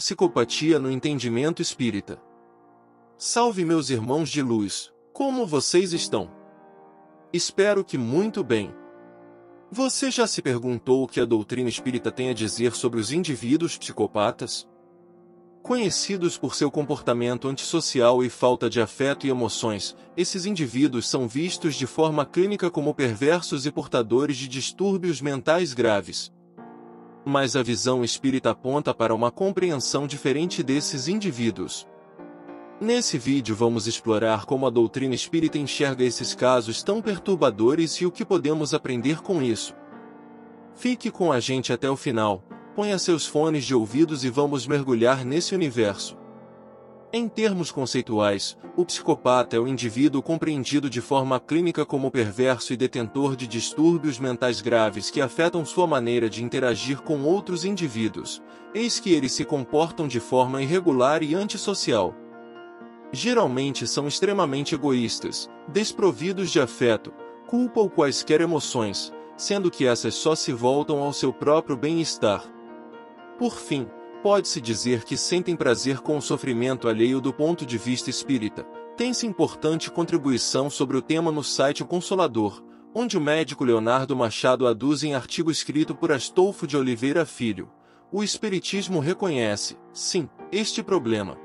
Psicopatia no entendimento espírita. Salve meus irmãos de luz, como vocês estão? Espero que muito bem. Você já se perguntou o que a doutrina espírita tem a dizer sobre os indivíduos psicopatas? Conhecidos por seu comportamento antissocial e falta de afeto e emoções, esses indivíduos são vistos de forma clínica como perversos e portadores de distúrbios mentais graves. Mas a visão espírita aponta para uma compreensão diferente desses indivíduos. Nesse vídeo vamos explorar como a doutrina espírita enxerga esses casos tão perturbadores e o que podemos aprender com isso. Fique com a gente até o final, Ponha seus fones de ouvidos e vamos mergulhar nesse universo. Em termos conceituais, o psicopata é o indivíduo compreendido de forma clínica como perverso e detentor de distúrbios mentais graves que afetam sua maneira de interagir com outros indivíduos, eis que eles se comportam de forma irregular e antissocial. Geralmente são extremamente egoístas, desprovidos de afeto, culpa ou quaisquer emoções, sendo que essas só se voltam ao seu próprio bem-estar. Por fim, pode-se dizer que sentem prazer com o sofrimento alheio do ponto de vista espírita. Tem-se importante contribuição sobre o tema no site O Consolador, onde o médico Leonardo Machado aduz em artigo escrito por Astolfo de Oliveira Filho. O Espiritismo reconhece, sim, este problema.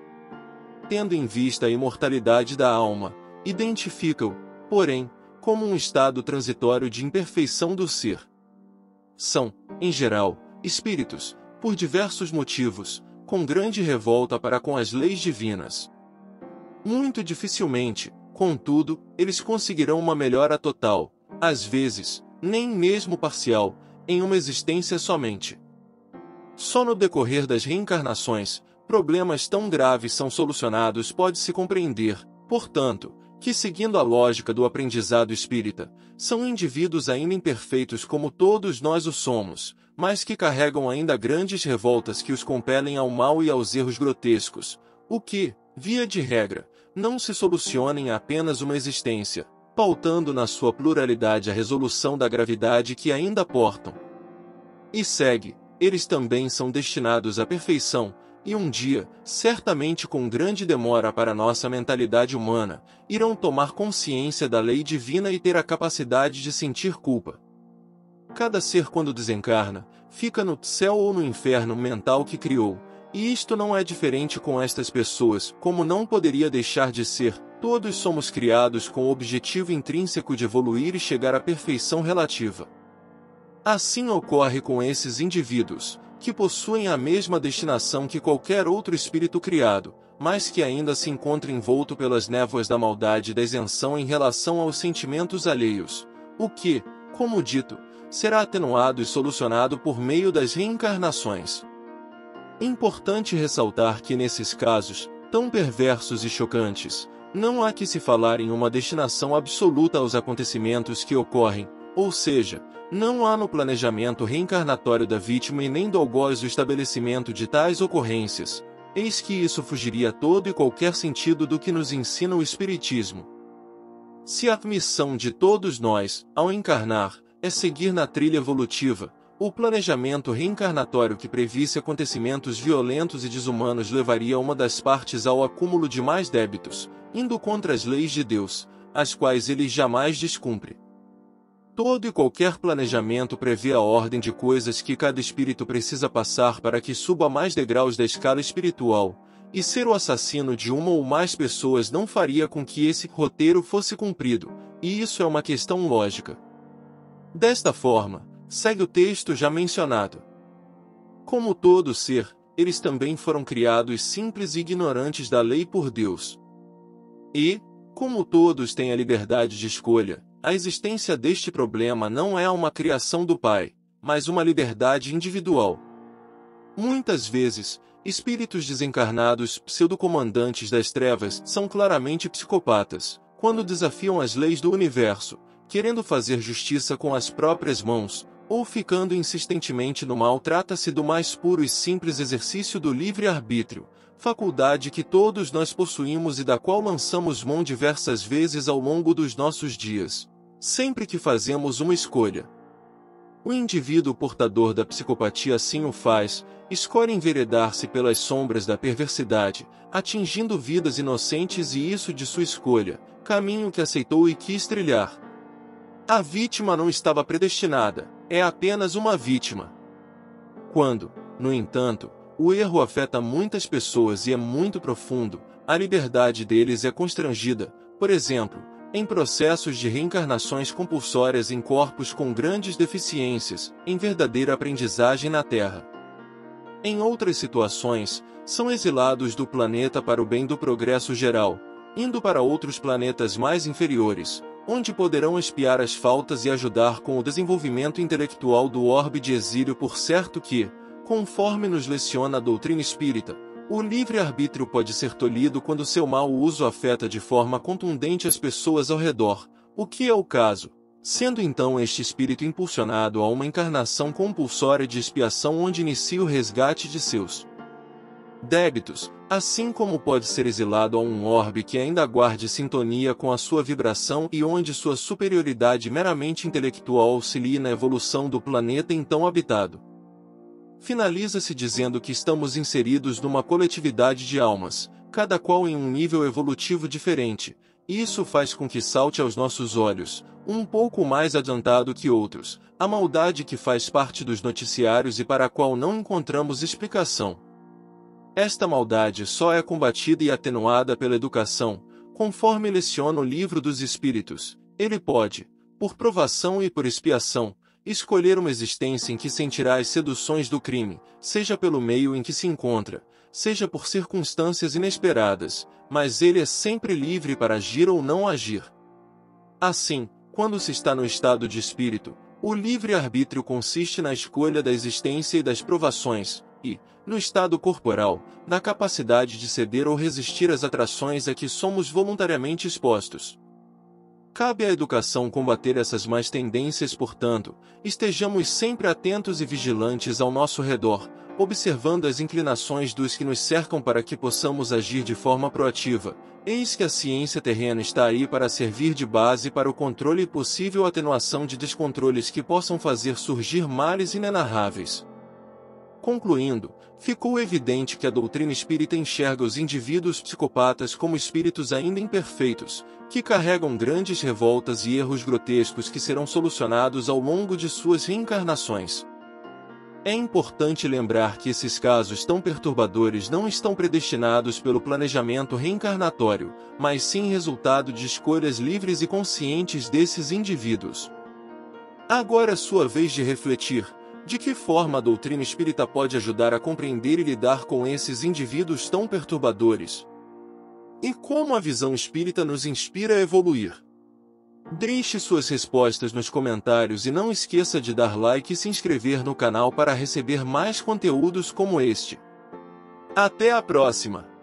Tendo em vista a imortalidade da alma, identifica-o, porém, como um estado transitório de imperfeição do ser. São, em geral, espíritos, por diversos motivos, com grande revolta para com as leis divinas. Muito dificilmente, contudo, eles conseguirão uma melhora total, às vezes, nem mesmo parcial, em uma existência somente. Só no decorrer das reencarnações, problemas tão graves são solucionados pode-se compreender, portanto, que seguindo a lógica do aprendizado espírita, são indivíduos ainda imperfeitos como todos nós o somos, mas que carregam ainda grandes revoltas que os compelem ao mal e aos erros grotescos, o que, via de regra, não se soluciona em apenas uma existência, pautando na sua pluralidade a resolução da gravidade que ainda portam. E segue, eles também são destinados à perfeição, e um dia, certamente com grande demora para nossa mentalidade humana, irão tomar consciência da lei divina e ter a capacidade de sentir culpa. Cada ser quando desencarna, fica no céu ou no inferno mental que criou, e isto não é diferente com estas pessoas, como não poderia deixar de ser, todos somos criados com o objetivo intrínseco de evoluir e chegar à perfeição relativa. Assim ocorre com esses indivíduos, que possuem a mesma destinação que qualquer outro espírito criado, mas que ainda se encontra envolto pelas névoas da maldade e da isenção em relação aos sentimentos alheios, o que, como dito, será atenuado e solucionado por meio das reencarnações. Importante ressaltar que nesses casos, tão perversos e chocantes, não há que se falar em uma destinação absoluta aos acontecimentos que ocorrem, ou seja, não há no planejamento reencarnatório da vítima e nem do algoz o estabelecimento de tais ocorrências, eis que isso fugiria todo e qualquer sentido do que nos ensina o Espiritismo. Se a missão de todos nós, ao encarnar, é seguir na trilha evolutiva. O planejamento reencarnatório que previsse acontecimentos violentos e desumanos levaria uma das partes ao acúmulo de mais débitos, indo contra as leis de Deus, as quais ele jamais descumpre. Todo e qualquer planejamento prevê a ordem de coisas que cada espírito precisa passar para que suba mais degraus da escala espiritual, e ser o assassino de uma ou mais pessoas não faria com que esse roteiro fosse cumprido, e isso é uma questão lógica. Desta forma, segue o texto já mencionado. Como todo ser, eles também foram criados simples e ignorantes da lei por Deus. E, como todos têm a liberdade de escolha, a existência deste problema não é uma criação do Pai, mas uma liberdade individual. Muitas vezes, espíritos desencarnados, pseudo-comandantes das trevas, são claramente psicopatas, quando desafiam as leis do universo, querendo fazer justiça com as próprias mãos, ou ficando insistentemente no mal trata-se do mais puro e simples exercício do livre-arbítrio, faculdade que todos nós possuímos e da qual lançamos mão diversas vezes ao longo dos nossos dias, sempre que fazemos uma escolha. O indivíduo portador da psicopatia assim o faz, escolhe enveredar-se pelas sombras da perversidade, atingindo vidas inocentes e isso de sua escolha, caminho que aceitou e quis trilhar. A vítima não estava predestinada, é apenas uma vítima. Quando, no entanto, o erro afeta muitas pessoas e é muito profundo, a liberdade deles é constrangida, por exemplo, em processos de reencarnações compulsórias em corpos com grandes deficiências, em verdadeira aprendizagem na Terra. Em outras situações, são exilados do planeta para o bem do progresso geral, indo para outros planetas mais inferiores, onde poderão espiar as faltas e ajudar com o desenvolvimento intelectual do orbe de exílio por certo que, conforme nos leciona a doutrina espírita, o livre-arbítrio pode ser tolhido quando seu mau uso afeta de forma contundente as pessoas ao redor, o que é o caso, sendo então este espírito impulsionado a uma encarnação compulsória de expiação onde inicia o resgate de seus débitos, assim como pode ser exilado a um orbe que ainda guarde sintonia com a sua vibração e onde sua superioridade meramente intelectual auxilie na evolução do planeta então habitado. Finaliza-se dizendo que estamos inseridos numa coletividade de almas, cada qual em um nível evolutivo diferente, e isso faz com que salte aos nossos olhos, um pouco mais adiantado que outros, a maldade que faz parte dos noticiários e para a qual não encontramos explicação. Esta maldade só é combatida e atenuada pela educação, conforme leciona o livro dos Espíritos. Ele pode, por provação e por expiação, escolher uma existência em que sentirá as seduções do crime, seja pelo meio em que se encontra, seja por circunstâncias inesperadas, mas ele é sempre livre para agir ou não agir. Assim, quando se está no estado de espírito, o livre-arbítrio consiste na escolha da existência e das provações, e, no estado corporal, na capacidade de ceder ou resistir às atrações a que somos voluntariamente expostos. Cabe à educação combater essas más tendências, portanto, estejamos sempre atentos e vigilantes ao nosso redor, observando as inclinações dos que nos cercam para que possamos agir de forma proativa. Eis que a ciência terrena está aí para servir de base para o controle e possível atenuação de descontroles que possam fazer surgir males inenarráveis. Concluindo, ficou evidente que a doutrina espírita enxerga os indivíduos psicopatas como espíritos ainda imperfeitos, que carregam grandes revoltas e erros grotescos que serão solucionados ao longo de suas reencarnações. É importante lembrar que esses casos tão perturbadores não estão predestinados pelo planejamento reencarnatório, mas sim resultado de escolhas livres e conscientes desses indivíduos. Agora é sua vez de refletir de que forma a doutrina espírita pode ajudar a compreender e lidar com esses indivíduos tão perturbadores? E como a visão espírita nos inspira a evoluir? Deixe suas respostas nos comentários e não esqueça de dar like e se inscrever no canal para receber mais conteúdos como este. Até a próxima!